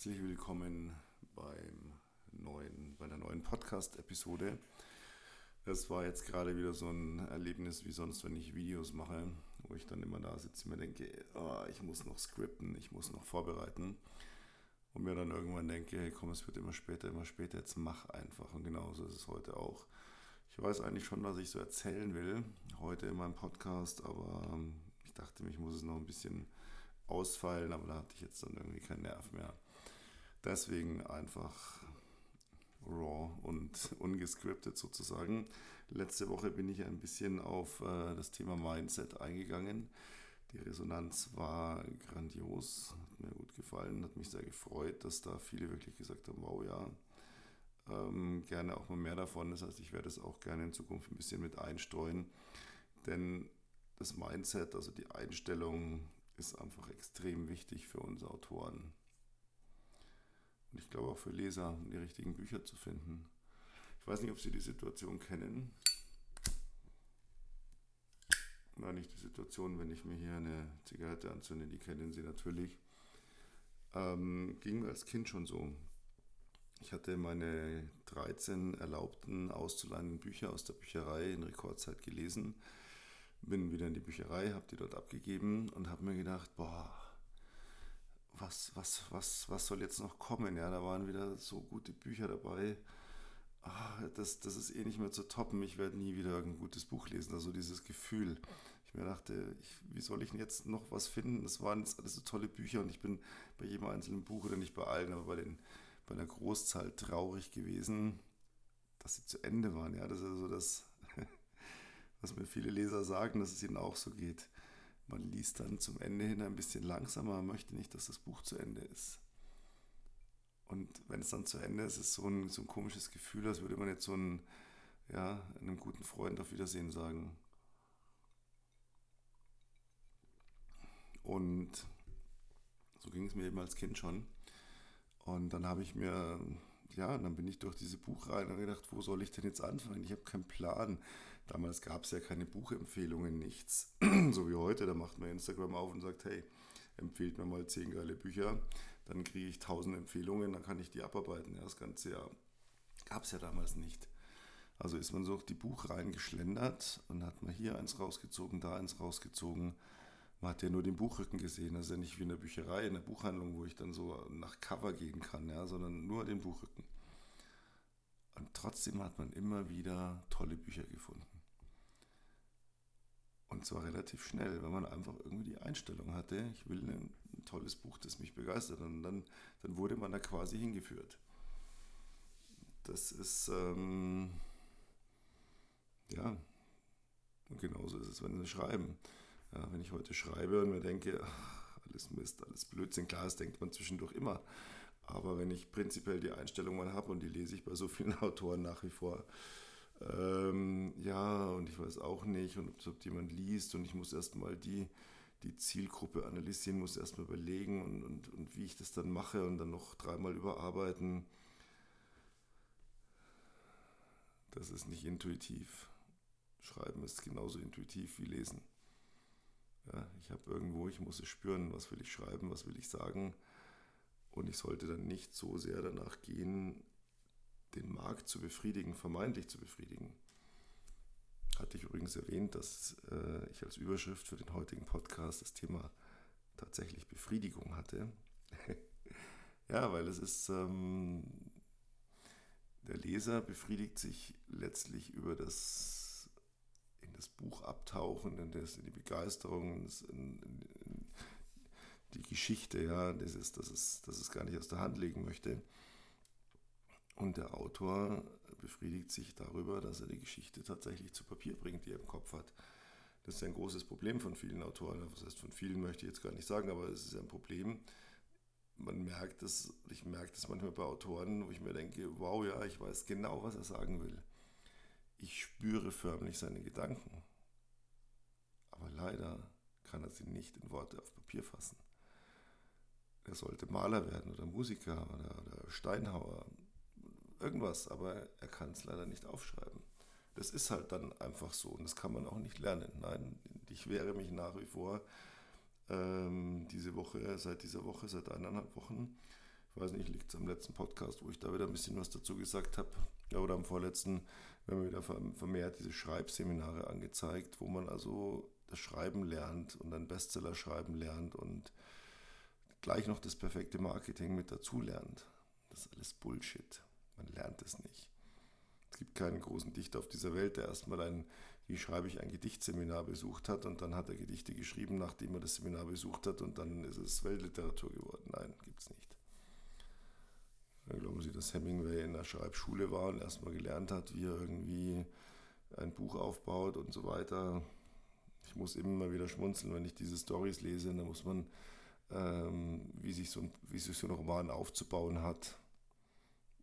Herzlich willkommen beim neuen, bei einer neuen Podcast-Episode. Das war jetzt gerade wieder so ein Erlebnis wie sonst, wenn ich Videos mache, wo ich dann immer da sitze und mir denke, oh, ich muss noch skripten, ich muss noch vorbereiten. Und mir dann irgendwann denke, hey komm, es wird immer später, immer später, jetzt mach einfach. Und genauso ist es heute auch. Ich weiß eigentlich schon, was ich so erzählen will, heute in meinem Podcast, aber ähm, ich dachte ich muss es noch ein bisschen ausfallen, aber da hatte ich jetzt dann irgendwie keinen Nerv mehr. Deswegen einfach raw und ungescriptet sozusagen. Letzte Woche bin ich ein bisschen auf äh, das Thema Mindset eingegangen. Die Resonanz war grandios, hat mir gut gefallen, hat mich sehr gefreut, dass da viele wirklich gesagt haben, wow ja, ähm, gerne auch mal mehr davon. Das heißt, ich werde es auch gerne in Zukunft ein bisschen mit einstreuen, denn das Mindset, also die Einstellung, ist einfach extrem wichtig für uns Autoren. Und ich glaube auch für Leser, um die richtigen Bücher zu finden. Ich weiß nicht, ob Sie die Situation kennen. Nein, nicht die Situation, wenn ich mir hier eine Zigarette anzünde, die kennen Sie natürlich. Ähm, ging mir als Kind schon so. Ich hatte meine 13 erlaubten auszuleihenden Bücher aus der Bücherei in Rekordzeit gelesen bin wieder in die Bücherei, habe die dort abgegeben und habe mir gedacht, boah, was, was, was, was soll jetzt noch kommen? Ja, da waren wieder so gute Bücher dabei. Ah, das, das ist eh nicht mehr zu toppen. Ich werde nie wieder ein gutes Buch lesen. Also dieses Gefühl. Ich mir dachte, ich, wie soll ich denn jetzt noch was finden? Das waren jetzt alles so tolle Bücher und ich bin bei jedem einzelnen Buch oder nicht bei allen, aber bei, den, bei einer Großzahl traurig gewesen, dass sie zu Ende waren. Ja, das ist also das, was mir viele Leser sagen, dass es ihnen auch so geht. Man liest dann zum Ende hin ein bisschen langsamer, man möchte nicht, dass das Buch zu Ende ist. Und wenn es dann zu Ende ist, ist es so ein, so ein komisches Gefühl, als würde man jetzt so einen, ja, einem guten Freund auf Wiedersehen sagen. Und so ging es mir eben als Kind schon. Und dann habe ich mir, ja, dann bin ich durch diese Buchreihe und gedacht, wo soll ich denn jetzt anfangen? Ich habe keinen Plan. Damals gab es ja keine Buchempfehlungen, nichts. so wie heute, da macht man Instagram auf und sagt, hey, empfehlt mir mal zehn geile Bücher. Dann kriege ich tausend Empfehlungen, dann kann ich die abarbeiten. Ja, das ganze Jahr gab es ja damals nicht. Also ist man so auf die Buchreihen geschlendert und hat man hier eins rausgezogen, da eins rausgezogen man hat ja nur den Buchrücken gesehen. Das ist ja nicht wie in der Bücherei, in der Buchhandlung, wo ich dann so nach Cover gehen kann, ja, sondern nur den Buchrücken. Und trotzdem hat man immer wieder tolle Bücher gefunden. Und zwar relativ schnell, weil man einfach irgendwie die Einstellung hatte, ich will ein, ein tolles Buch, das mich begeistert. Und dann, dann wurde man da quasi hingeführt. Das ist, ähm, ja, und genauso ist es, wenn sie schreiben. Ja, wenn ich heute schreibe und mir denke, ach, alles Mist, alles Blödsinn, klar, das denkt man zwischendurch immer. Aber wenn ich prinzipiell die Einstellung mal habe und die lese ich bei so vielen Autoren nach wie vor, ähm, ja, und ich weiß auch nicht, und ob, ob jemand liest und ich muss erstmal die, die Zielgruppe analysieren, muss erstmal überlegen und, und, und wie ich das dann mache und dann noch dreimal überarbeiten. Das ist nicht intuitiv. Schreiben ist genauso intuitiv wie lesen. Ja, ich habe irgendwo, ich muss es spüren, was will ich schreiben, was will ich sagen. Und ich sollte dann nicht so sehr danach gehen, den Markt zu befriedigen, vermeintlich zu befriedigen. Hatte ich übrigens erwähnt, dass äh, ich als Überschrift für den heutigen Podcast das Thema tatsächlich Befriedigung hatte. ja, weil es ist, ähm, der Leser befriedigt sich letztlich über das in das Buch abtauchen, in, das, in die Begeisterung, in, in, in, die Geschichte, ja, das ist, das ist, das ist gar nicht aus der Hand legen möchte. Und der Autor befriedigt sich darüber, dass er die Geschichte tatsächlich zu Papier bringt, die er im Kopf hat. Das ist ein großes Problem von vielen Autoren. Was heißt von vielen möchte ich jetzt gar nicht sagen, aber es ist ein Problem. Man merkt es, ich merke das manchmal bei Autoren, wo ich mir denke, wow, ja, ich weiß genau, was er sagen will. Ich spüre förmlich seine Gedanken. Aber leider kann er sie nicht in Worte auf Papier fassen. Er sollte Maler werden oder Musiker oder, oder Steinhauer, irgendwas, aber er kann es leider nicht aufschreiben. Das ist halt dann einfach so und das kann man auch nicht lernen. Nein, ich wehre mich nach wie vor ähm, diese Woche, seit dieser Woche, seit eineinhalb Wochen, Ich weiß nicht, liegt es am letzten Podcast, wo ich da wieder ein bisschen was dazu gesagt habe, oder am vorletzten, wenn wir wieder vermehrt diese Schreibseminare angezeigt, wo man also das Schreiben lernt und dann Bestseller schreiben lernt und gleich noch das perfekte Marketing mit dazu lernt. Das ist alles Bullshit. Man lernt es nicht. Es gibt keinen großen Dichter auf dieser Welt, der erstmal ein, wie schreibe ich, ein Gedichtseminar besucht hat und dann hat er Gedichte geschrieben, nachdem er das Seminar besucht hat und dann ist es Weltliteratur geworden. Nein, gibt es nicht. Dann glauben Sie, dass Hemingway in der Schreibschule war und erstmal gelernt hat, wie er irgendwie ein Buch aufbaut und so weiter. Ich muss immer wieder schmunzeln, wenn ich diese Stories lese. Da muss man, ähm, wie, sich so wie sich so ein Roman aufzubauen hat.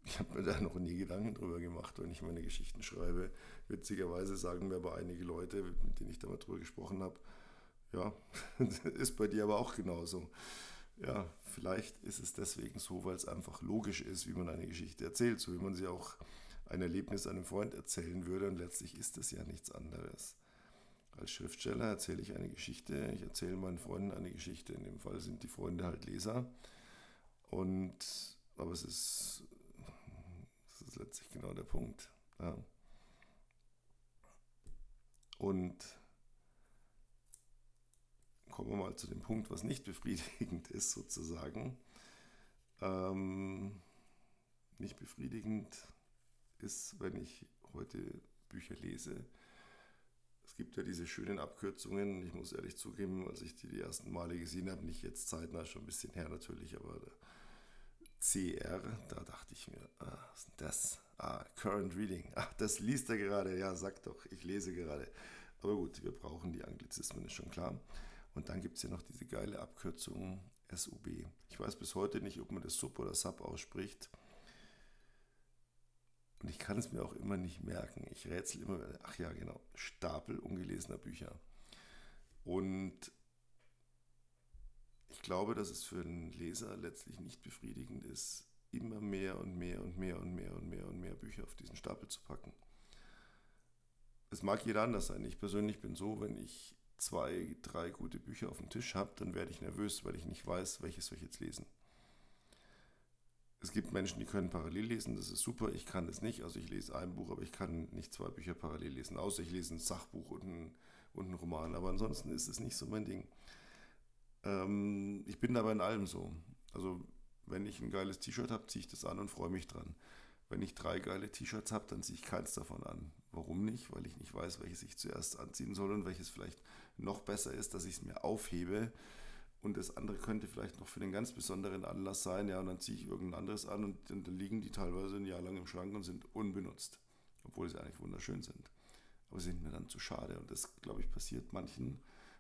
Ich habe mir da noch nie Gedanken drüber gemacht, wenn ich meine Geschichten schreibe. Witzigerweise sagen mir aber einige Leute, mit denen ich da mal drüber gesprochen habe, ja, ist bei dir aber auch genauso. Ja, vielleicht ist es deswegen so, weil es einfach logisch ist, wie man eine Geschichte erzählt, so wie man sie auch ein Erlebnis einem Freund erzählen würde. Und letztlich ist es ja nichts anderes. Als Schriftsteller erzähle ich eine Geschichte, ich erzähle meinen Freunden eine Geschichte. In dem Fall sind die Freunde halt Leser. Und, aber es ist, ist letztlich genau der Punkt. Ja. Und kommen wir mal zu dem Punkt, was nicht befriedigend ist, sozusagen. Ähm, nicht befriedigend ist, wenn ich heute Bücher lese, es gibt ja diese schönen Abkürzungen. Ich muss ehrlich zugeben, als ich die die ersten Male gesehen habe, nicht jetzt zeitnah, schon ein bisschen her natürlich, aber CR, da dachte ich mir, ah, was ist denn das? Ah, Current Reading. Ach, das liest er gerade. Ja, sag doch, ich lese gerade. Aber gut, wir brauchen die Anglizismen, ist schon klar. Und dann gibt es ja noch diese geile Abkürzung SUB. Ich weiß bis heute nicht, ob man das Sub oder Sub ausspricht. Und ich kann es mir auch immer nicht merken. Ich rätsel immer, ach ja, genau, Stapel ungelesener Bücher. Und ich glaube, dass es für einen Leser letztlich nicht befriedigend ist, immer mehr und mehr und mehr und mehr und mehr und mehr Bücher auf diesen Stapel zu packen. Es mag jeder anders sein. Ich persönlich bin so, wenn ich zwei, drei gute Bücher auf dem Tisch habe, dann werde ich nervös, weil ich nicht weiß, welches soll ich jetzt lesen. Es gibt Menschen, die können parallel lesen, das ist super. Ich kann es nicht. Also ich lese ein Buch, aber ich kann nicht zwei Bücher parallel lesen. Außer ich lese ein Sachbuch und ein, und ein Roman. Aber ansonsten ist es nicht so mein Ding. Ähm, ich bin aber in allem so. Also wenn ich ein geiles T-Shirt habe, ziehe ich das an und freue mich dran. Wenn ich drei geile T-Shirts habe, dann ziehe ich keins davon an. Warum nicht? Weil ich nicht weiß, welches ich zuerst anziehen soll und welches vielleicht noch besser ist, dass ich es mir aufhebe und das andere könnte vielleicht noch für den ganz besonderen Anlass sein, ja, und dann ziehe ich irgendein anderes an und dann liegen die teilweise ein Jahr lang im Schrank und sind unbenutzt, obwohl sie eigentlich wunderschön sind. Aber sie sind mir dann zu schade und das, glaube ich, passiert manchen,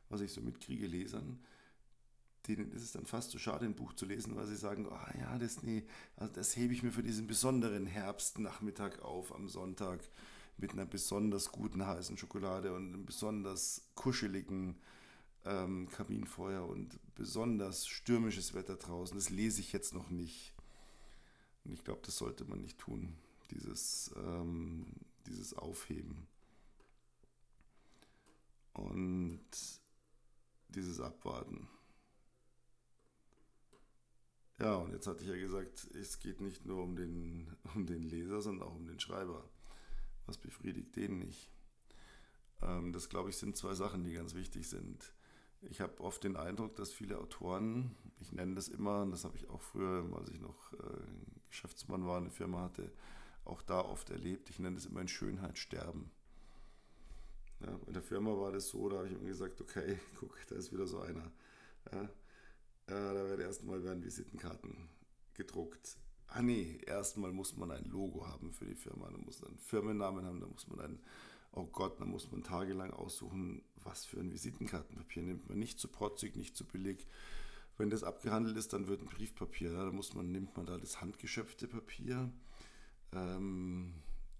was ich so mitkriege, Lesern, denen ist es dann fast zu schade, ein Buch zu lesen, weil sie sagen, oh ja, das, nee, also das hebe ich mir für diesen besonderen Herbstnachmittag auf am Sonntag mit einer besonders guten heißen Schokolade und einem besonders kuscheligen ähm, Kaminfeuer und besonders stürmisches Wetter draußen. Das lese ich jetzt noch nicht. Und ich glaube, das sollte man nicht tun, dieses, ähm, dieses Aufheben. Und dieses Abwarten. Ja, und jetzt hatte ich ja gesagt, es geht nicht nur um den, um den Leser, sondern auch um den Schreiber. Was befriedigt den nicht? Ähm, das, glaube ich, sind zwei Sachen, die ganz wichtig sind. Ich habe oft den Eindruck, dass viele Autoren, ich nenne das immer, und das habe ich auch früher, als ich noch äh, Geschäftsmann war, eine Firma hatte, auch da oft erlebt, ich nenne das immer in Schönheit sterben. Ja, in der Firma war das so, da habe ich immer gesagt, okay, guck, da ist wieder so einer. Ja, ja, da werden erstmal werden Visitenkarten gedruckt. Ah nee, erstmal muss man ein Logo haben für die Firma, dann muss man einen Firmennamen haben, dann muss man ein oh Gott, dann muss man tagelang aussuchen, was für ein Visitenkartenpapier nimmt man. Nicht zu protzig, nicht zu billig. Wenn das abgehandelt ist, dann wird ein Briefpapier. Da muss man, nimmt man da das handgeschöpfte Papier. Ähm,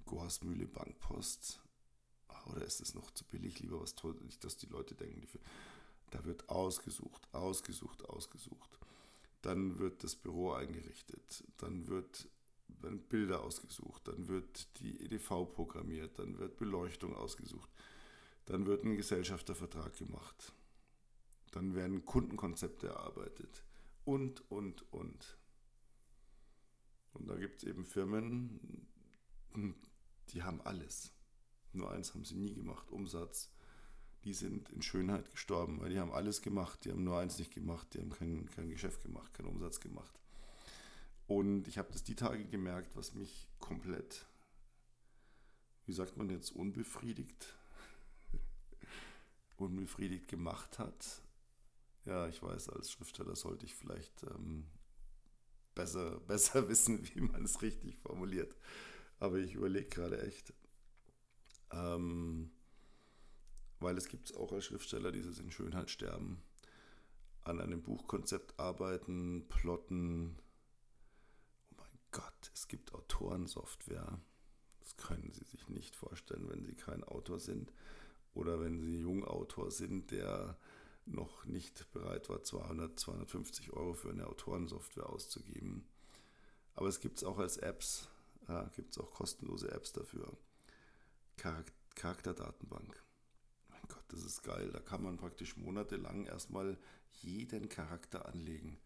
Goasmühle Bankpost. Oder ist es noch zu billig? Lieber was toll, nicht, dass die Leute denken, die, da wird ausgesucht, ausgesucht, ausgesucht. Dann wird das Büro eingerichtet. Dann wird werden Bilder ausgesucht, dann wird die EDV programmiert, dann wird Beleuchtung ausgesucht, dann wird ein Gesellschaftervertrag gemacht, dann werden Kundenkonzepte erarbeitet und, und, und. gibt es eben Firmen, die haben alles. Nur eins haben sie nie gemacht, Umsatz. Die sind in Schönheit gestorben, weil die haben alles gemacht. Die haben nur eins nicht gemacht, die haben kein, kein Geschäft gemacht, keinen Umsatz gemacht. Und ich habe das die Tage gemerkt, was mich komplett, wie sagt man jetzt, unbefriedigt, unbefriedigt gemacht hat. Ja, ich weiß, als Schriftsteller sollte ich vielleicht ähm, besser, besser wissen, wie man es richtig formuliert. Aber ich überlege gerade echt. Ähm, weil es gibt auch als Schriftsteller dieses in Schönheit sterben, an einem Buchkonzept arbeiten, plotten. Oh mein Gott, es gibt Autorensoftware. Das können Sie sich nicht vorstellen, wenn Sie kein Autor sind oder wenn Sie Jungautor sind, der noch nicht bereit war, 200, 250 Euro für eine Autorensoftware auszugeben. Aber es gibt es auch als Apps, ja, gibt es auch kostenlose Apps dafür. Charakterdatenbank. Das ist geil. Da kann man praktisch monatelang erstmal jeden Charakter anlegen.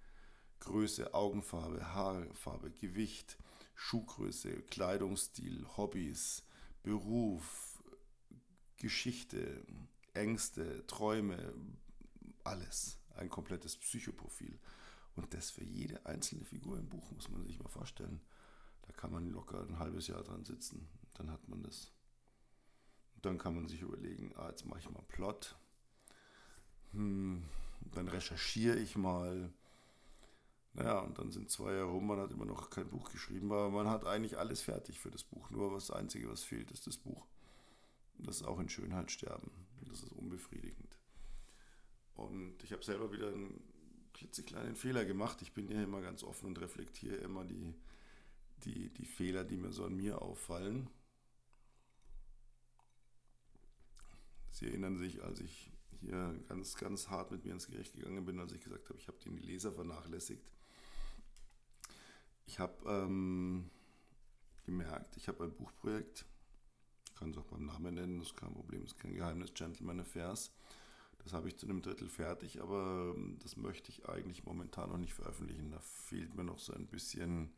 Größe, Augenfarbe, Haarfarbe, Gewicht, Schuhgröße, Kleidungsstil, Hobbys, Beruf, Geschichte, Ängste, Träume, alles. Ein komplettes Psychoprofil. Und das für jede einzelne Figur im Buch, muss man sich mal vorstellen. Da kann man locker ein halbes Jahr dran sitzen. Dann hat man das. Dann kann man sich überlegen, ah, jetzt mache ich mal Plot. Hm, dann recherchiere ich mal. Naja, und dann sind zwei Jahre rum, man hat immer noch kein Buch geschrieben, aber man hat eigentlich alles fertig für das Buch. Nur das Einzige, was fehlt, ist das Buch. Das ist auch in Schönheit sterben. Das ist unbefriedigend. Und ich habe selber wieder einen klitzekleinen Fehler gemacht. Ich bin ja immer ganz offen und reflektiere immer die, die, die Fehler, die mir so an mir auffallen. Sie erinnern sich, als ich hier ganz, ganz hart mit mir ins Gericht gegangen bin, als ich gesagt habe, ich habe die Leser vernachlässigt. Ich habe ähm, gemerkt, ich habe ein Buchprojekt, kann es auch beim Namen nennen, das ist kein Problem, das ist kein Geheimnis, Gentleman Affairs. Das habe ich zu einem Drittel fertig, aber ähm, das möchte ich eigentlich momentan noch nicht veröffentlichen. Da fehlt mir noch so ein bisschen,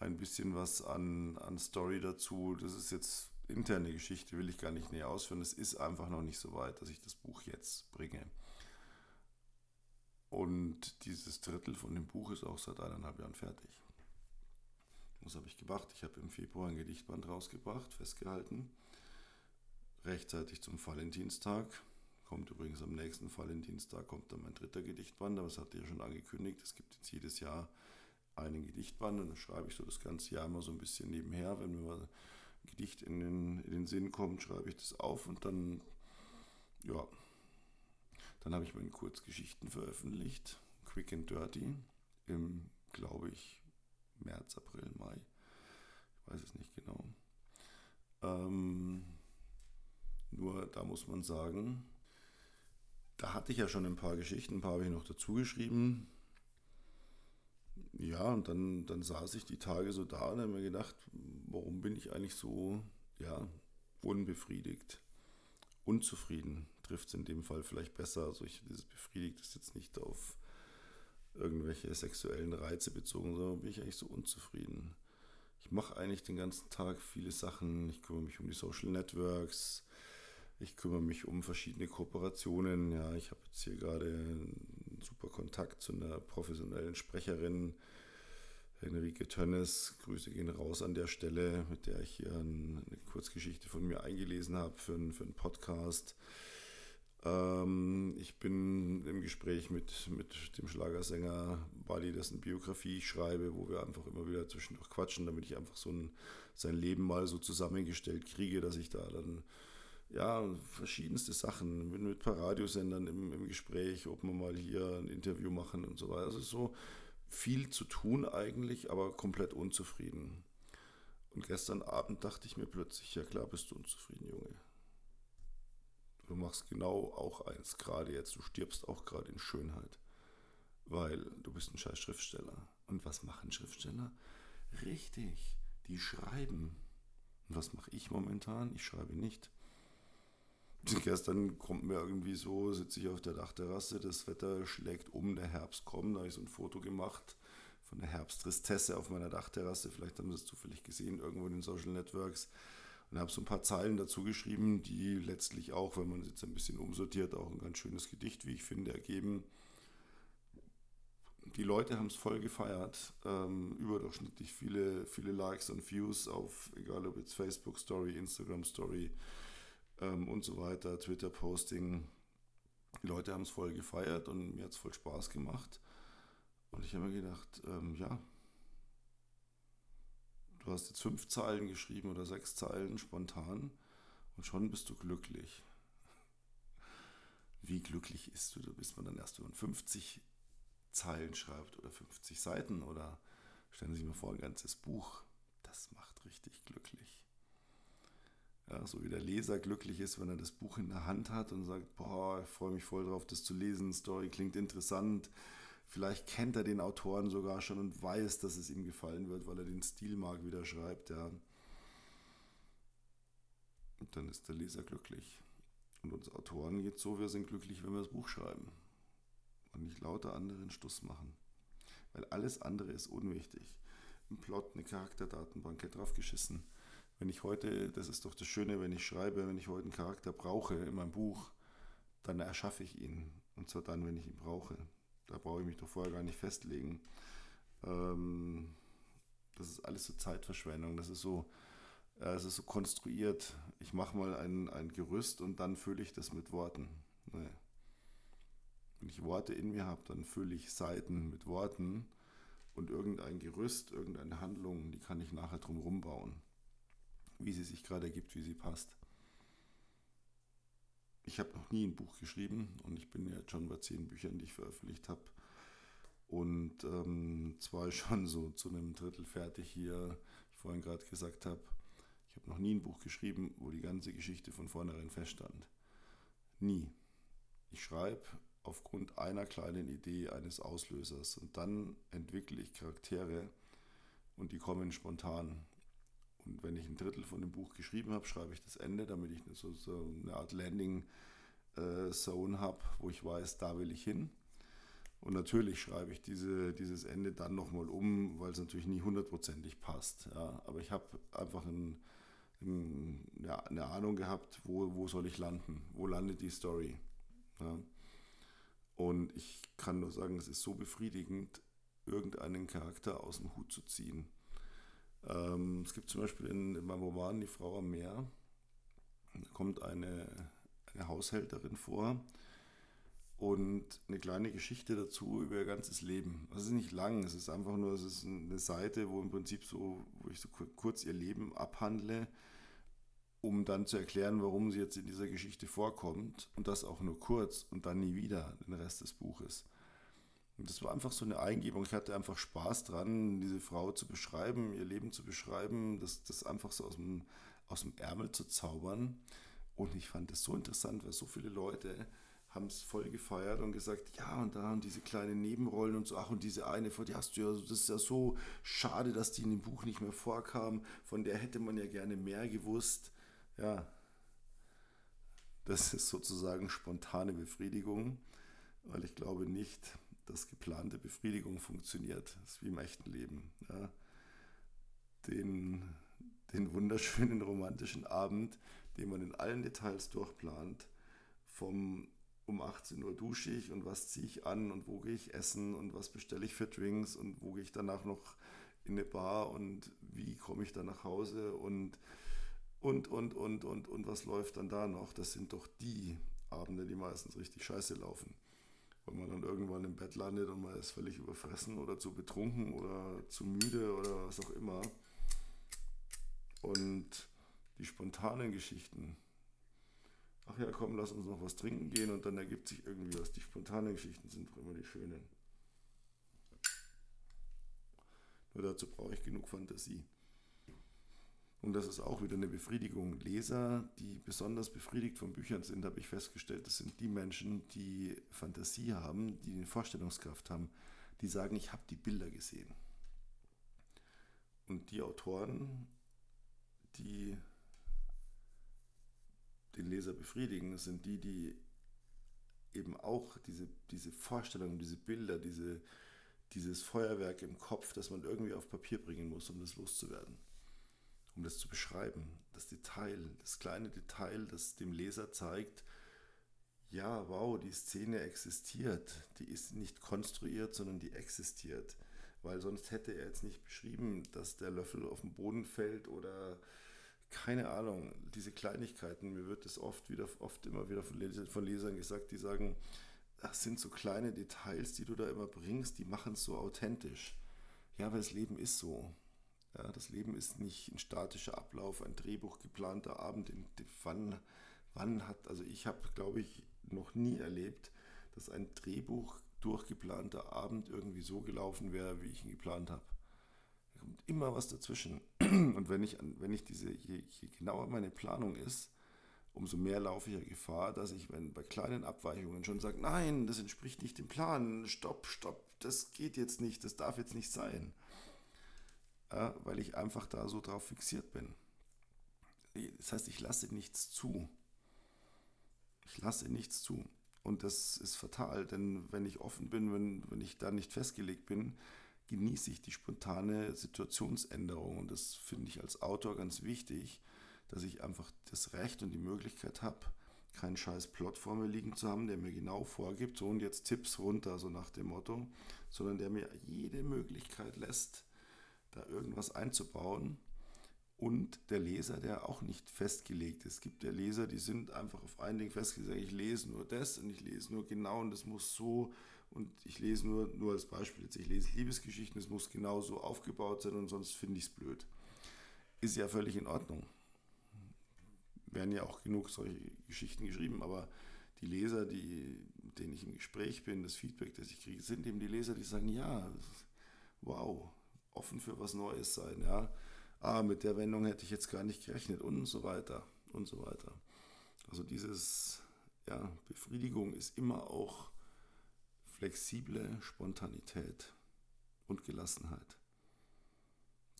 ein bisschen was an, an Story dazu. Das ist jetzt interne Geschichte, will ich gar nicht näher ausführen. Es ist einfach noch nicht so weit, dass ich das Buch jetzt bringe. Und dieses Drittel von dem Buch ist auch seit eineinhalb Jahren fertig. Was habe ich gemacht? Ich habe im Februar ein Gedichtband rausgebracht, festgehalten. Rechtzeitig zum Valentinstag Kommt übrigens am nächsten Valentinstag, kommt dann mein dritter Gedichtband, aber das hatte ich ja schon angekündigt. Es gibt jetzt jedes Jahr einen Gedichtband und dann schreibe ich so das ganze Jahr immer so ein bisschen nebenher. Wenn mir mal Gedicht in den, in den Sinn kommt, schreibe ich das auf und dann, ja, dann habe ich meine Kurzgeschichten veröffentlicht, Quick and Dirty, im, glaube ich, März, April, Mai. Ich weiß es nicht genau. Ähm, nur da muss man sagen, da hatte ich ja schon ein paar Geschichten, ein paar habe ich noch dazu geschrieben. Ja, und dann, dann saß ich die Tage so da und habe mir gedacht, warum bin ich eigentlich so, ja, unbefriedigt, unzufrieden, trifft es in dem Fall vielleicht besser. Also ich, dieses befriedigt ist jetzt nicht auf irgendwelche sexuellen Reize bezogen, sondern bin ich eigentlich so unzufrieden. Ich mache eigentlich den ganzen Tag viele Sachen, ich kümmere mich um die Social Networks, ich kümmere mich um verschiedene Kooperationen. Ja, ich habe jetzt hier gerade super Kontakt zu einer professionellen Sprecherin, Henrike Tönnes. Grüße gehen raus an der Stelle, mit der ich hier eine Kurzgeschichte von mir eingelesen habe für, einen, für einen Podcast. Ähm, ich bin im Gespräch mit, mit dem Schlagersänger Bali, dessen Biografie ich schreibe, wo wir einfach immer wieder zwischendurch quatschen, damit ich einfach so ein, sein Leben mal so zusammengestellt kriege, dass ich da dann ja, verschiedenste Sachen. Bin mit ein paar Radiosendern im, im Gespräch, ob wir mal hier ein Interview machen und so weiter. Also so viel zu tun eigentlich, aber komplett unzufrieden. Und gestern Abend dachte ich mir plötzlich, ja klar bist du unzufrieden, Junge. Du machst genau auch eins, gerade jetzt, du stirbst auch gerade in Schönheit. Weil du bist ein scheiß Schriftsteller. Und was machen Schriftsteller? Richtig, die schreiben. Und was mache ich momentan? Ich schreibe nicht. Gestern kommt mir irgendwie so, sitze ich auf der Dachterrasse, das Wetter schlägt um, der Herbst kommt, da habe ich so ein Foto gemacht von der Herbsttristesse auf meiner Dachterrasse. Vielleicht haben Sie es zufällig gesehen, irgendwo in den Social Networks. Und habe so ein paar Zeilen dazu geschrieben, die letztlich auch, wenn man es jetzt ein bisschen umsortiert, auch ein ganz schönes Gedicht, wie ich finde, ergeben. Die Leute haben es voll gefeiert. Ähm, überdurchschnittlich viele, viele Likes und Views auf, egal ob jetzt Facebook Story, Instagram Story ähm, und so weiter, Twitter Posting. Die Leute haben es voll gefeiert und mir hat es voll Spaß gemacht. Und ich habe mir gedacht, ähm, ja, du hast jetzt fünf Zeilen geschrieben oder sechs Zeilen spontan und schon bist du glücklich. Wie glücklich ist du? Da bist man dann erst, wenn man 50 Zeilen schreibt oder 50 Seiten oder stellen Sie sich mal vor, ein ganzes Buch. Das macht richtig glücklich. Ja, so wie der Leser glücklich ist, wenn er das Buch in der Hand hat und sagt, boah, ich freue mich voll drauf, das zu lesen, Story klingt interessant, Vielleicht kennt er den Autoren sogar schon und weiß, dass es ihm gefallen wird, weil er den Stil mag, wie schreibt. Ja. Und dann ist der Leser glücklich. Und uns Autoren geht so, wir sind glücklich, wenn wir das Buch schreiben. Und nicht lauter anderen Stuss machen. Weil alles andere ist unwichtig. Ein Plot, eine Charakterdatenbank, drauf draufgeschissen. Wenn ich heute, das ist doch das Schöne, wenn ich schreibe, wenn ich heute einen Charakter brauche in meinem Buch, dann erschaffe ich ihn. Und zwar dann, wenn ich ihn brauche. Da brauche ich mich doch vorher gar nicht festlegen. Ähm, das ist alles so Zeitverschwendung. Das ist so, äh, es ist so konstruiert. Ich mache mal ein, ein Gerüst und dann fülle ich das mit Worten. Nee. Wenn ich Worte in mir habe, dann fülle ich Seiten mit Worten und irgendein Gerüst, irgendeine Handlung, die kann ich nachher drumherum bauen. Wie sie sich gerade ergibt, wie sie passt ich habe noch nie ein Buch geschrieben und ich bin jetzt schon bei zehn Büchern, die ich veröffentlicht habe. Und ähm, zwar schon so zu einem Drittel fertig hier, ich vorhin gerade gesagt habe, ich habe noch nie ein Buch geschrieben, wo die ganze Geschichte von vornherein feststand. Nie. Ich schreibe aufgrund einer kleinen Idee eines Auslösers und dann entwickle ich Charaktere und die kommen spontan. Und wenn ich ein Drittel von dem Buch geschrieben habe, schreibe ich das Ende, damit ich so, so eine Art Landing äh, habe, wo ich weiß, da will ich hin. Und natürlich schreibe ich diese, dieses Ende dann nochmal um, weil es natürlich nie hundertprozentig passt. Ja. Aber ich habe einfach ein, ein, ja, eine Ahnung gehabt, wo, wo soll ich landen, wo landet die Story. Ja. Und ich kann nur sagen, es ist so befriedigend, irgendeinen Charakter aus dem Hut zu ziehen. Ähm, es gibt zum Beispiel in, in, meinem Roman Die Frau am Meer, da kommt eine, eine Haushälterin vor und eine kleine Geschichte dazu über ihr ganzes Leben. Das ist nicht lang, es ist einfach nur, es ist eine Seite, wo im Prinzip so, wo ich so kurz ihr Leben abhandle, um dann zu erklären, warum sie jetzt in dieser Geschichte vorkommt und das auch nur kurz und dann nie wieder den Rest des Buches. Das war einfach so eine Eingebung. Ich hatte einfach Spaß dran, diese Frau zu beschreiben, ihr Leben zu beschreiben, das, das einfach so aus dem, aus dem Ärmel zu zaubern. Und ich fand das so interessant, weil so viele Leute haben es voll gefeiert und gesagt, ja, und da und diese kleinen Nebenrollen und so, ach, und diese eine, die hast du ja, das ist ja so schade, dass die in dem Buch nicht mehr vorkam, von der hätte man ja gerne mehr gewusst. Ja, das ist sozusagen spontane Befriedigung, weil ich glaube nicht, dass geplante Befriedigung funktioniert. Das ist wie im echten Leben. Ja. Den, den wunderschönen romantischen Abend, den man in allen Details durchplant, vom um 18 Uhr dusche ich und was ziehe ich an und wo gehe ich essen und was bestelle ich für Drinks und wo gehe ich danach noch in eine Bar und wie komme ich dann nach Hause und und und und und und was läuft dann da noch? Das sind doch die Abende, die meistens richtig scheiße laufen wenn man dann irgendwann im Bett landet und man ist völlig überfressen oder zu betrunken oder zu müde oder was auch immer. Und die spontanen Geschichten, ach ja, komm, lass uns noch was trinken gehen und dann ergibt sich irgendwie was. Die spontanen Geschichten sind doch immer die schönen. Nur dazu brauche ich genug Fantasie. Und das ist auch wieder eine Befriedigung. Leser, die besonders befriedigt von Büchern sind, habe ich festgestellt, das sind die Menschen, die Fantasie haben, die eine Vorstellungskraft haben, die sagen, ich habe die Bilder gesehen. Und die Autoren, die den Leser befriedigen, sind die, die eben auch diese, diese Vorstellungen, diese Bilder, diese, dieses Feuerwerk im Kopf, das man irgendwie auf Papier bringen muss, um das loszuwerden, um das zu beschreiben. Das Detail, das kleine Detail, das dem Leser zeigt, ja, wow, die Szene existiert. Die ist nicht konstruiert, sondern die existiert. Weil sonst hätte er jetzt nicht beschrieben, dass der Löffel auf den Boden fällt oder keine Ahnung, diese Kleinigkeiten. Mir wird es oft wieder, oft immer wieder von Lesern gesagt, die sagen, das sind so kleine Details, die du da immer bringst, die machen es so authentisch. Ja, aber das Leben ist so. Ja, das Leben ist nicht ein statischer Ablauf, ein Drehbuch geplanter Abend. In, wann, wann hat, also ich habe, glaube ich, noch nie erlebt, dass ein Drehbuch durchgeplanter Abend irgendwie so gelaufen wäre, wie ich ihn geplant habe. Da kommt immer was dazwischen. Und wenn ich, wenn ich diese, je, je genauer meine Planung ist, umso mehr laufe ich ja Gefahr, dass ich, wenn bei kleinen Abweichungen schon sage, nein, das entspricht nicht dem Plan, stopp, stopp, das geht jetzt nicht, das darf jetzt nicht sein. Ja, weil ich einfach da so drauf fixiert bin. Das heißt, ich lasse nichts zu. Ich lasse nichts zu. Und das ist fatal, denn wenn ich offen bin, wenn, wenn ich da nicht festgelegt bin, genieße ich die spontane Situationsänderung. Und das finde ich als Autor ganz wichtig, dass ich einfach das Recht und die Möglichkeit habe, keinen scheiß Plot vor mir liegen zu haben, der mir genau vorgibt, so und jetzt Tipps runter, so nach dem Motto, sondern der mir jede Möglichkeit lässt, da irgendwas einzubauen. Und der Leser, der auch nicht festgelegt ist. Es gibt ja Leser, die sind einfach auf ein Ding festgelegt. Ich lese nur das und ich lese nur genau und das muss so. Und ich lese nur, nur als Beispiel jetzt, ich lese Liebesgeschichten, es muss genau so aufgebaut sein und sonst finde ich es blöd. Ist ja völlig in Ordnung werden ja auch genug solche Geschichten geschrieben, aber die Leser, die, mit denen ich im Gespräch bin, das Feedback, das ich kriege, sind eben die Leser, die sagen, ja, wow, offen für was Neues sein, ja. Ah, mit der Wendung hätte ich jetzt gar nicht gerechnet und so weiter und so weiter. Also dieses, ja, Befriedigung ist immer auch flexible Spontanität und Gelassenheit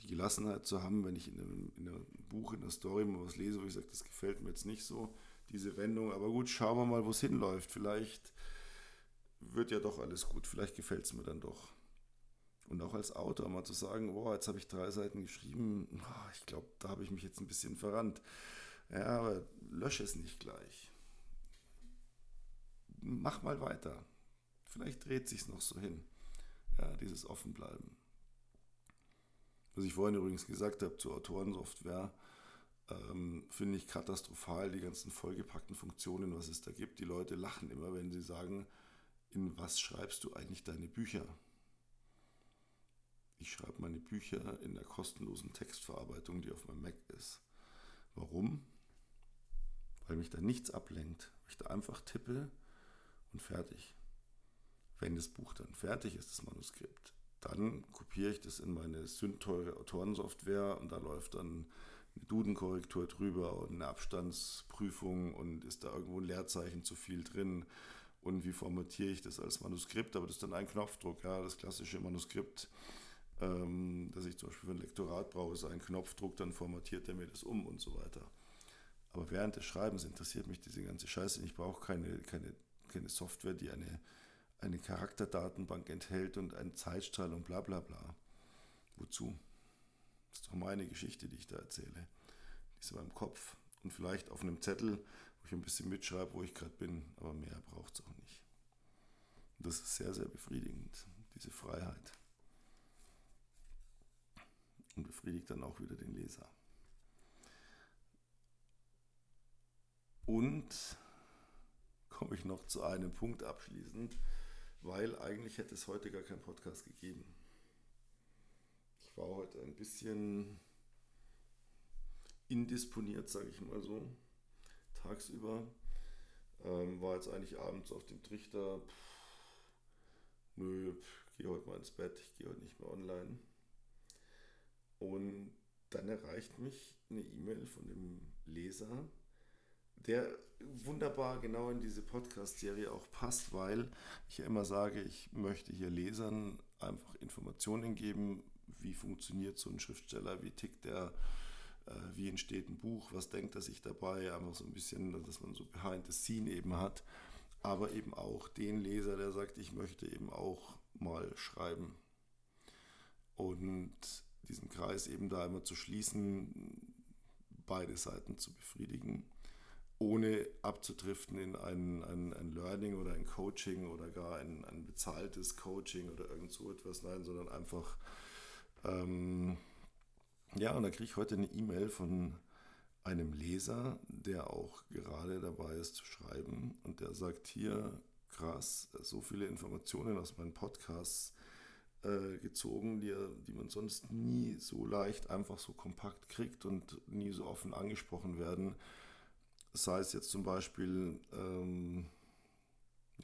die Gelassenheit zu haben, wenn ich in einem, in einem Buch, in einer Story mal was lese, wo ich sage, das gefällt mir jetzt nicht so, diese Wendung, aber gut, schauen wir mal, wo es hinläuft. Vielleicht wird ja doch alles gut, vielleicht gefällt es mir dann doch. Und auch als Autor mal zu sagen, boah, jetzt habe ich drei Seiten geschrieben, oh, ich glaube, da habe ich mich jetzt ein bisschen verrannt. Ja, aber lösche es nicht gleich. Mach mal weiter. Vielleicht dreht sich noch so hin. Ja, dieses Offenbleiben. Was ich vorhin übrigens gesagt habe zur Autorensoftware, ähm, finde ich katastrophal, die ganzen vollgepackten Funktionen, was es da gibt. Die Leute lachen immer, wenn sie sagen, in was schreibst du eigentlich deine Bücher? Ich schreibe meine Bücher in der kostenlosen Textverarbeitung, die auf meinem Mac ist. Warum? Weil mich da nichts ablenkt. Ich da einfach tippe und fertig. Wenn das Buch dann fertig ist, das Manuskript, dann kopiere ich das in meine sündteure Autorensoftware und da läuft dann eine Dudenkorrektur drüber und eine Abstandsprüfung und ist da irgendwo ein Leerzeichen zu viel drin und wie formatiere ich das als Manuskript, aber das ist dann ein Knopfdruck, ja, das klassische Manuskript, ähm, das ich zum Beispiel für ein Lektorat brauche, ist ein Knopfdruck, dann formatiert er mir das um und so weiter. Aber während des Schreibens interessiert mich diese ganze Scheiße. Ich brauche keine, keine, keine Software, die eine eine Charakterdatenbank enthält und einen Zeitstrahl und bla bla bla. Wozu? Das ist doch meine Geschichte, die ich da erzähle. Die ist in meinem Kopf und vielleicht auf einem Zettel, wo ich ein bisschen mitschreibe, wo ich gerade bin, aber mehr braucht es auch nicht. Und das ist sehr, sehr befriedigend, diese Freiheit. Und befriedigt dann auch wieder den Leser. Und komme ich noch zu einem Punkt abschließend, weil eigentlich hätte es heute gar keinen Podcast gegeben. Ich war heute ein bisschen indisponiert, sage ich mal so, tagsüber. Ähm, war jetzt eigentlich abends auf dem Trichter, pff, nö, gehe heute mal ins Bett, ich gehe heute nicht mehr online. Und dann erreicht mich eine E-Mail von dem Leser, der wunderbar genau in diese Podcast-Serie auch passt, weil ich ja immer sage, ich möchte hier Lesern einfach Informationen geben, wie funktioniert so ein Schriftsteller, wie tickt der, äh, wie entsteht ein Buch, was denkt er sich dabei, einfach so ein bisschen, dass man so behind the scene eben hat. aber eben auch den Leser, der sagt, ich möchte eben auch mal schreiben. Und diesen Kreis eben da immer zu schließen, beide Seiten zu befriedigen, ohne abzudriften in ein, ein, ein Learning oder ein Coaching oder gar ein, ein bezahltes Coaching oder irgend so etwas, nein, sondern einfach, ähm, ja, und da kriege ich heute eine E-Mail von einem Leser, der auch gerade dabei ist zu schreiben und der sagt hier, krass, so viele Informationen aus meinen Podcasts äh, gezogen, die, die man sonst nie so leicht einfach so kompakt kriegt und nie so offen angesprochen werden. Sei es jetzt zum Beispiel, ähm,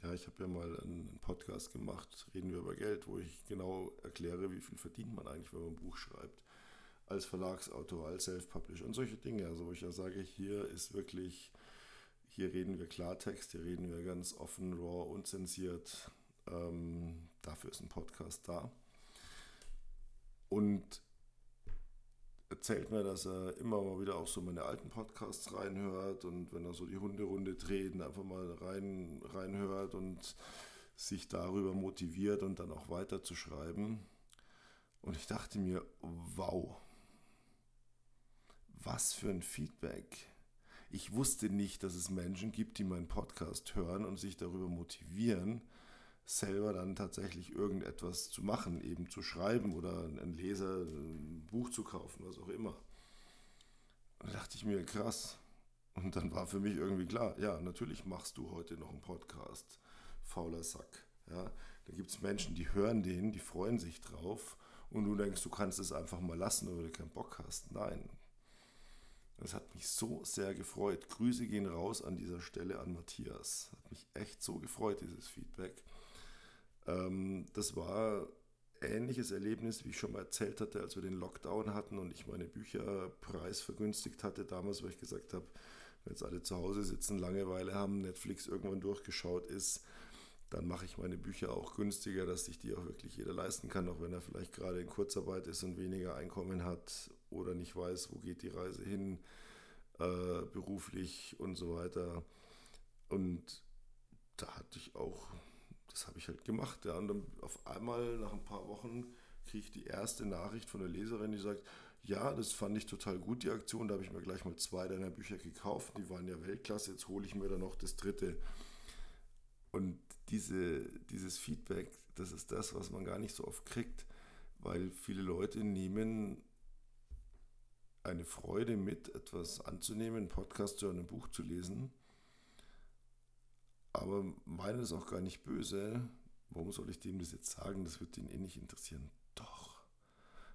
ja, ich habe ja mal einen Podcast gemacht, reden wir über Geld, wo ich genau erkläre, wie viel verdient man eigentlich, wenn man ein Buch schreibt als Verlagsautor, als Self-Publisher und solche Dinge. Also wo ich ja sage, hier ist wirklich, hier reden wir Klartext, hier reden wir ganz offen, raw, unzensiert. Ähm, dafür ist ein Podcast da. Und erzählt mir, dass er immer mal wieder auch so meine alten Podcasts reinhört und wenn er so die Hunderunde dreht, einfach mal rein, reinhört und sich darüber motiviert und dann auch weiter zu schreiben. Und ich dachte mir, wow, was für ein Feedback. Ich wusste nicht, dass es Menschen gibt, die meinen Podcast hören und sich darüber motivieren, selber dann tatsächlich irgendetwas zu machen, eben zu schreiben oder ein Leser ein Buch zu kaufen, was auch immer. Da dachte ich mir, krass. Und dann war für mich irgendwie klar, ja, natürlich machst du heute noch einen Podcast, fauler Sack. Ja, da gibt es Menschen, die hören den, die freuen sich drauf und du denkst, du kannst es einfach mal lassen, weil du keinen Bock hast. Nein, das hat mich so sehr gefreut. Grüße gehen raus an dieser Stelle an Matthias. Hat mich echt so gefreut, dieses Feedback. Ähm, das war ähnliches Erlebnis, wie ich schon mal erzählt hatte, als wir den Lockdown hatten und ich meine Bücher preisvergünstigt hatte damals, weil ich gesagt habe, wenn jetzt alle zu Hause sitzen, Langeweile haben, Netflix irgendwann durchgeschaut ist, dann mache ich meine Bücher auch günstiger, dass sich die auch wirklich jeder leisten kann, auch wenn er vielleicht gerade in Kurzarbeit ist und weniger Einkommen hat oder nicht weiß, wo geht die Reise hin, äh, beruflich und so weiter. Und da hatte ich auch, das habe ich halt gemacht. Ja. Und dann auf einmal nach ein paar Wochen kriege ich die erste Nachricht von der Leserin, die sagt, ja, das fand ich total gut, die Aktion. Da habe ich mir gleich mal zwei deiner Bücher gekauft. Die waren ja Weltklasse. Jetzt hole ich mir dann noch das dritte. Und diese, dieses Feedback, das ist das, was man gar nicht so oft kriegt, weil viele Leute nehmen eine Freude mit, etwas anzunehmen, einen Podcast zu einem Buch zu lesen, aber meinen es auch gar nicht böse. Warum soll ich dem das jetzt sagen? Das wird ihn eh nicht interessieren. Doch,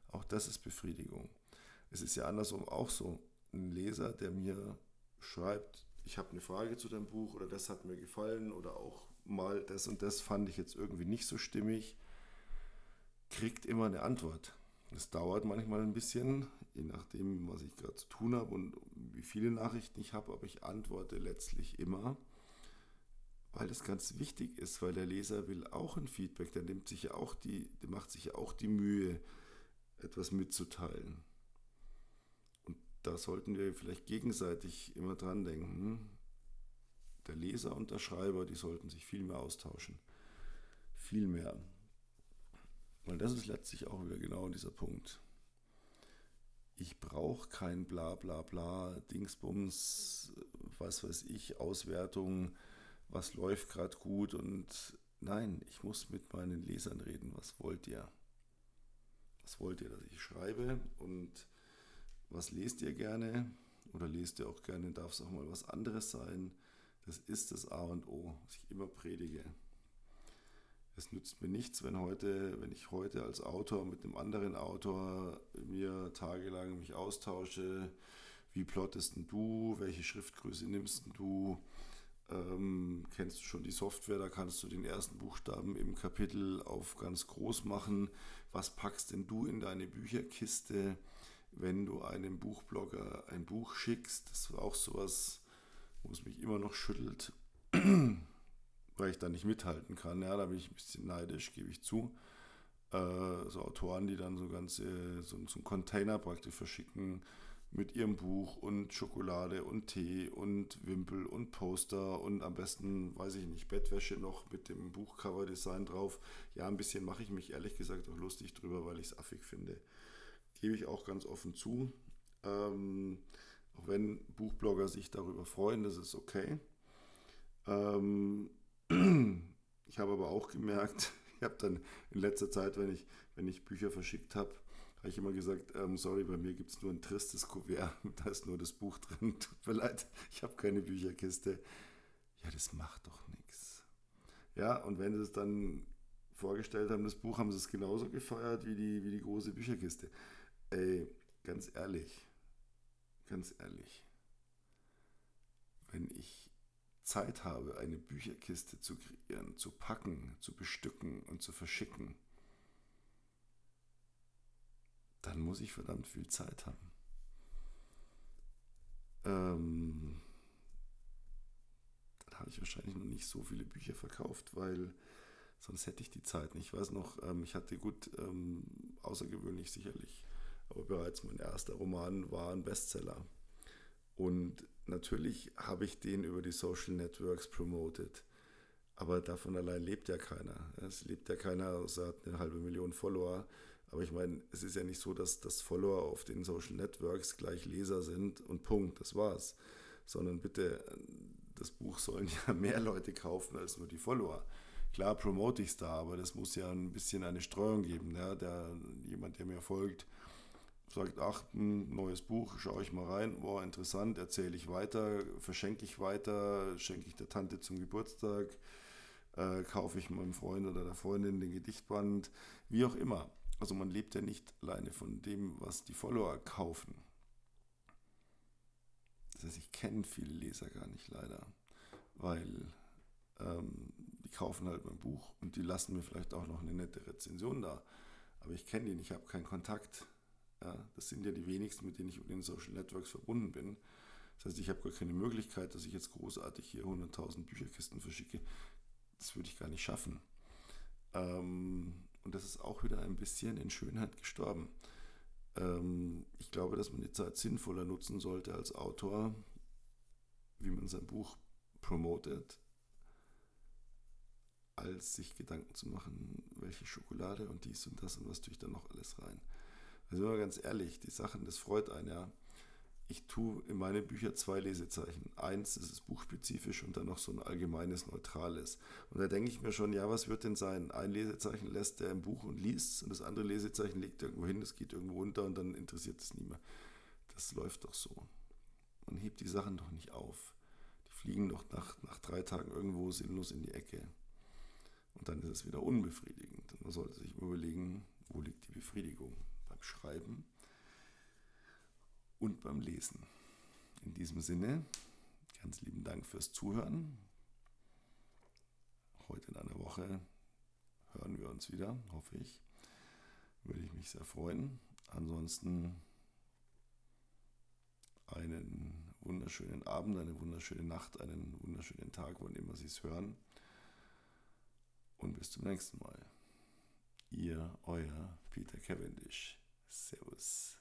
auch das ist Befriedigung. Es ist ja andersrum auch so. Ein Leser, der mir schreibt, ich habe eine Frage zu deinem Buch oder das hat mir gefallen oder auch mal das und das fand ich jetzt irgendwie nicht so stimmig, kriegt immer eine Antwort. Es dauert manchmal ein bisschen, je nachdem, was ich gerade zu tun habe und wie viele Nachrichten ich habe, aber ich antworte letztlich immer, weil das ganz wichtig ist, weil der Leser will auch ein Feedback, der nimmt sich ja auch die, der macht sich ja auch die Mühe, etwas mitzuteilen. Und da sollten wir vielleicht gegenseitig immer dran denken. Der Leser und der Schreiber, die sollten sich viel mehr austauschen. Viel mehr. Weil das ist letztlich auch wieder genau dieser Punkt. Ich brauche kein bla bla bla, Dingsbums, was weiß ich, Auswertung, was läuft gerade gut und nein, ich muss mit meinen Lesern reden. Was wollt ihr? Was wollt ihr, dass ich schreibe und was lest ihr gerne? Oder lest ihr auch gerne, darf es auch mal was anderes sein? Das ist das A und O, was ich immer predige. Es nützt mir nichts, wenn heute, wenn ich heute als Autor mit einem anderen Autor mir tagelang mich austausche. Wie plottest du? Welche Schriftgröße nimmst du? Ähm, kennst du schon die Software? Da kannst du den ersten Buchstaben im Kapitel auf ganz groß machen. Was packst denn du in deine Bücherkiste, wenn du einem Buchblogger ein Buch schickst? Das war auch sowas, wo es mich immer noch schüttelt weil ich da nicht mithalten kann. Ja, da bin ich ein bisschen neidisch, gebe ich zu. Äh, so Autoren, die dann so ganze, so, so einen Container praktisch verschicken mit ihrem Buch und Schokolade und Tee und Wimpel und Poster und am besten, weiß ich nicht, Bettwäsche noch mit dem Buchcover-Design drauf. Ja, ein bisschen mache ich mich ehrlich gesagt auch lustig drüber, weil ich es affig finde. Gebe ich auch ganz offen zu. Ähm, auch wenn Buchblogger sich darüber freuen, das ist okay. Ähm, ich habe aber auch gemerkt, ich habe dann in letzter Zeit, wenn ich, wenn ich Bücher verschickt habe, habe ich immer gesagt, ähm, sorry, bei mir gibt es nur ein tristes Kuvert, da ist nur das Buch drin, tut mir leid, ich habe keine Bücherkiste. Ja, das macht doch nichts. Ja, und wenn sie es dann vorgestellt haben, das Buch, haben sie es genauso gefeiert wie die, wie die große Bücherkiste. Ey, ganz ehrlich, ganz ehrlich, wenn ich Zeit habe, eine Bücherkiste zu kreieren, zu packen, zu bestücken und zu verschicken, dann muss ich verdammt viel Zeit haben. Ähm, dann habe ich wahrscheinlich noch nicht so viele Bücher verkauft, weil sonst hätte ich die Zeit nicht. Ich weiß noch, ähm, ich hatte gut, ähm, außergewöhnlich sicherlich, aber bereits mein erster Roman war ein Bestseller. Und natürlich habe ich den über die Social Networks promoted. Aber davon allein lebt ja keiner. Es lebt ja keiner, außer hat eine halbe Million Follower. Aber ich meine, es ist ja nicht so, dass das Follower auf den Social Networks gleich Leser sind und Punkt, das war's. Sondern bitte, das Buch sollen ja mehr Leute kaufen als nur die Follower. Klar promote ich es da, aber das muss ja ein bisschen eine Streuung geben. Ja? Der, jemand, der mir folgt, sagt, ach, ein neues Buch, schaue ich mal rein, boah, interessant, erzähle ich weiter, verschenke ich weiter, schenke ich der Tante zum Geburtstag, äh, kaufe ich meinem Freund oder der Freundin den Gedichtband, wie auch immer. Also man lebt ja nicht alleine von dem, was die Follower kaufen. Das heißt, ich kenne viele Leser gar nicht leider, weil ähm, die kaufen halt mein Buch und die lassen mir vielleicht auch noch eine nette Rezension da. Aber ich kenne nicht, ich habe keinen Kontakt. Ja, das sind ja die wenigsten, mit denen ich über den Social Networks verbunden bin. Das heißt, ich habe gar keine Möglichkeit, dass ich jetzt großartig hier 100.000 Bücherkisten verschicke. Das würde ich gar nicht schaffen. Ähm, und das ist auch wieder ein bisschen in Schönheit gestorben. Ähm, ich glaube, dass man die Zeit sinnvoller nutzen sollte als Autor, wie man sein Buch promotet, als sich Gedanken zu machen, welche Schokolade und dies und das und was tue ich da noch alles rein. Also ganz ehrlich, die Sachen, das freut einen ja ich tue in meine Bücher zwei Lesezeichen. Eins ist es buchspezifisch und dann noch so ein allgemeines, neutrales. Und da denke ich mir schon, ja, was wird denn sein? Ein Lesezeichen lässt der im Buch und liest und das andere Lesezeichen legt irgendwo hin, es geht irgendwo unter und dann interessiert es niemand. Das läuft doch so. Man hebt die Sachen doch nicht auf. Die fliegen doch nach, nach drei Tagen irgendwo sinnlos in die Ecke. Und dann ist es wieder unbefriedigend. Und man sollte sich überlegen, wo liegt die Befriedigung? Beim Schreiben und beim Lesen. In diesem Sinne, ganz lieben Dank fürs Zuhören. Heute in einer Woche hören wir uns wieder, hoffe ich. Würde ich mich sehr freuen. Ansonsten einen wunderschönen Abend, eine wunderschöne Nacht, einen wunderschönen Tag, wann immer Sie es hören. Und bis zum nächsten Mal. Ihr, euer Peter Cavendish. Servus.